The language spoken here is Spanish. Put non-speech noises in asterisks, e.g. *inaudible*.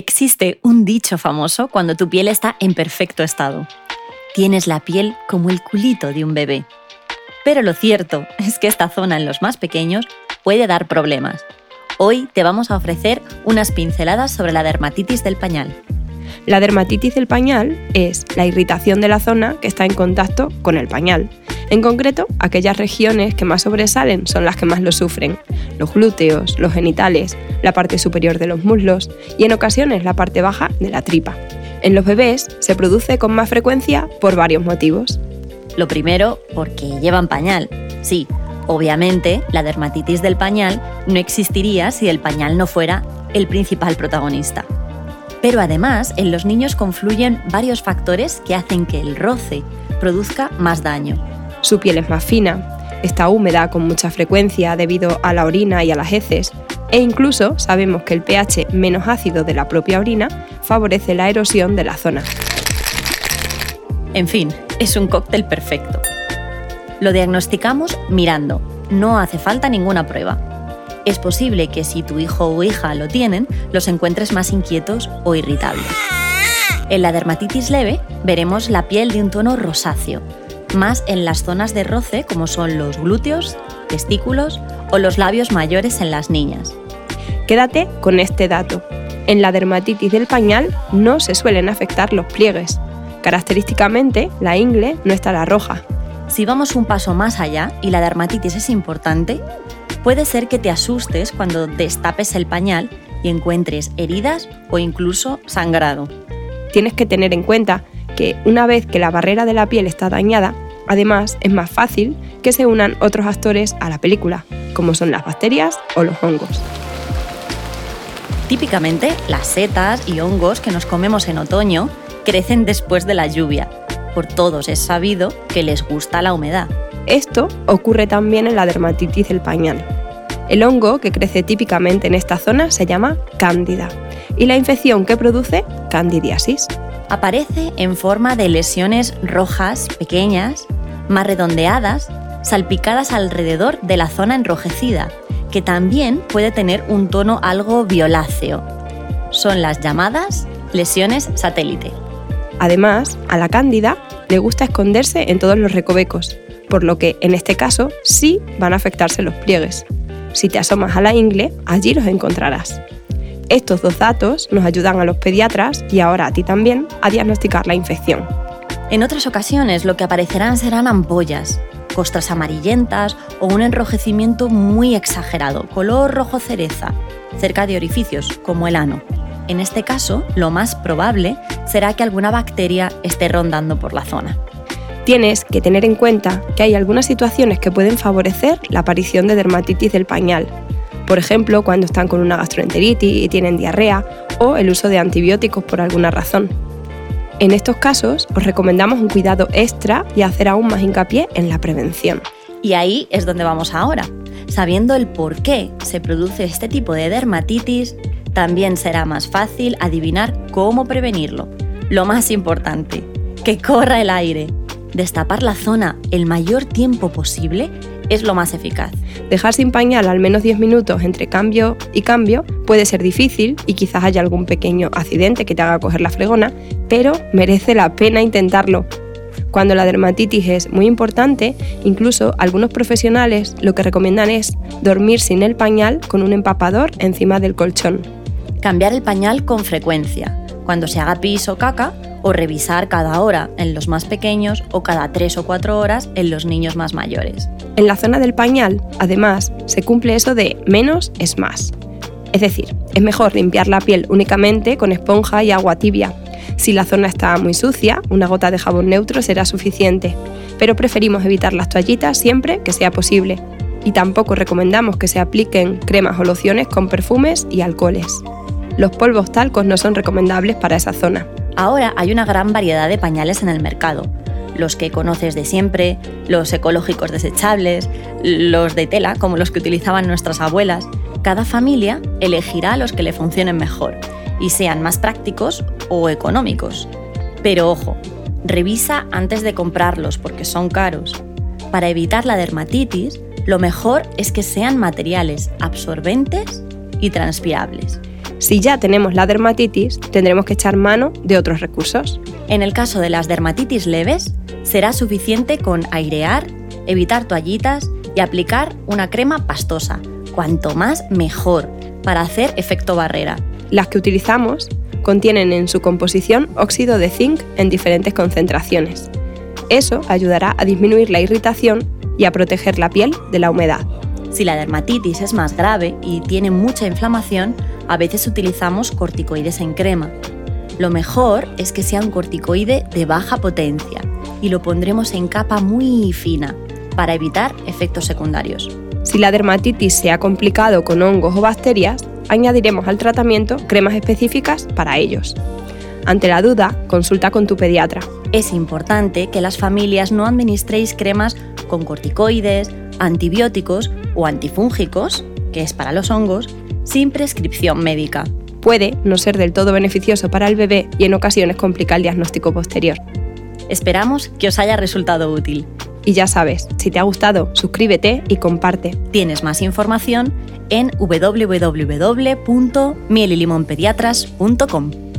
Existe un dicho famoso cuando tu piel está en perfecto estado. Tienes la piel como el culito de un bebé. Pero lo cierto *laughs* es que esta zona en los más pequeños puede dar problemas. Hoy te vamos a ofrecer unas pinceladas sobre la dermatitis del pañal. La dermatitis del pañal es la irritación de la zona que está en contacto con el pañal. En concreto, aquellas regiones que más sobresalen son las que más lo sufren. Los glúteos, los genitales, la parte superior de los muslos y en ocasiones la parte baja de la tripa. En los bebés se produce con más frecuencia por varios motivos. Lo primero, porque llevan pañal. Sí, obviamente la dermatitis del pañal no existiría si el pañal no fuera el principal protagonista. Pero además, en los niños confluyen varios factores que hacen que el roce produzca más daño. Su piel es más fina, está húmeda con mucha frecuencia debido a la orina y a las heces, e incluso sabemos que el pH menos ácido de la propia orina favorece la erosión de la zona. En fin, es un cóctel perfecto. Lo diagnosticamos mirando, no hace falta ninguna prueba es posible que si tu hijo o hija lo tienen, los encuentres más inquietos o irritables. En la dermatitis leve veremos la piel de un tono rosáceo, más en las zonas de roce como son los glúteos, testículos o los labios mayores en las niñas. Quédate con este dato. En la dermatitis del pañal no se suelen afectar los pliegues. Característicamente, la ingle no estará roja. Si vamos un paso más allá y la dermatitis es importante, puede ser que te asustes cuando destapes el pañal y encuentres heridas o incluso sangrado. Tienes que tener en cuenta que una vez que la barrera de la piel está dañada, además es más fácil que se unan otros actores a la película, como son las bacterias o los hongos. Típicamente, las setas y hongos que nos comemos en otoño crecen después de la lluvia. Por todos es sabido que les gusta la humedad. Esto ocurre también en la dermatitis del pañal. El hongo que crece típicamente en esta zona se llama cándida y la infección que produce candidiasis. Aparece en forma de lesiones rojas pequeñas, más redondeadas, salpicadas alrededor de la zona enrojecida, que también puede tener un tono algo violáceo. Son las llamadas lesiones satélite. Además, a la cándida le gusta esconderse en todos los recovecos, por lo que en este caso sí van a afectarse los pliegues. Si te asomas a la ingle, allí los encontrarás. Estos dos datos nos ayudan a los pediatras y ahora a ti también a diagnosticar la infección. En otras ocasiones lo que aparecerán serán ampollas, costras amarillentas o un enrojecimiento muy exagerado, color rojo cereza, cerca de orificios como el ano. En este caso, lo más probable será que alguna bacteria esté rondando por la zona. Tienes que tener en cuenta que hay algunas situaciones que pueden favorecer la aparición de dermatitis del pañal. Por ejemplo, cuando están con una gastroenteritis y tienen diarrea o el uso de antibióticos por alguna razón. En estos casos, os recomendamos un cuidado extra y hacer aún más hincapié en la prevención. Y ahí es donde vamos ahora. Sabiendo el por qué se produce este tipo de dermatitis, también será más fácil adivinar cómo prevenirlo. Lo más importante, que corra el aire, destapar la zona el mayor tiempo posible es lo más eficaz. Dejar sin pañal al menos 10 minutos entre cambio y cambio puede ser difícil y quizás haya algún pequeño accidente que te haga coger la fregona, pero merece la pena intentarlo. Cuando la dermatitis es muy importante, incluso algunos profesionales lo que recomiendan es dormir sin el pañal con un empapador encima del colchón. Cambiar el pañal con frecuencia. Cuando se haga pis o caca, o revisar cada hora en los más pequeños o cada tres o cuatro horas en los niños más mayores. En la zona del pañal, además, se cumple eso de menos es más. Es decir, es mejor limpiar la piel únicamente con esponja y agua tibia. Si la zona está muy sucia, una gota de jabón neutro será suficiente, pero preferimos evitar las toallitas siempre que sea posible. Y tampoco recomendamos que se apliquen cremas o lociones con perfumes y alcoholes. Los polvos talcos no son recomendables para esa zona. Ahora hay una gran variedad de pañales en el mercado. Los que conoces de siempre, los ecológicos desechables, los de tela, como los que utilizaban nuestras abuelas. Cada familia elegirá los que le funcionen mejor y sean más prácticos o económicos. Pero ojo, revisa antes de comprarlos porque son caros. Para evitar la dermatitis, lo mejor es que sean materiales absorbentes y transpirables. Si ya tenemos la dermatitis, tendremos que echar mano de otros recursos. En el caso de las dermatitis leves, será suficiente con airear, evitar toallitas y aplicar una crema pastosa. Cuanto más, mejor, para hacer efecto barrera. Las que utilizamos contienen en su composición óxido de zinc en diferentes concentraciones. Eso ayudará a disminuir la irritación y a proteger la piel de la humedad. Si la dermatitis es más grave y tiene mucha inflamación, a veces utilizamos corticoides en crema. Lo mejor es que sea un corticoide de baja potencia y lo pondremos en capa muy fina para evitar efectos secundarios. Si la dermatitis se ha complicado con hongos o bacterias, añadiremos al tratamiento cremas específicas para ellos. Ante la duda, consulta con tu pediatra. Es importante que las familias no administréis cremas con corticoides, antibióticos o antifúngicos, que es para los hongos, sin prescripción médica. Puede no ser del todo beneficioso para el bebé y en ocasiones complica el diagnóstico posterior. Esperamos que os haya resultado útil. Y ya sabes, si te ha gustado, suscríbete y comparte. Tienes más información en www.mielilimonpediatras.com.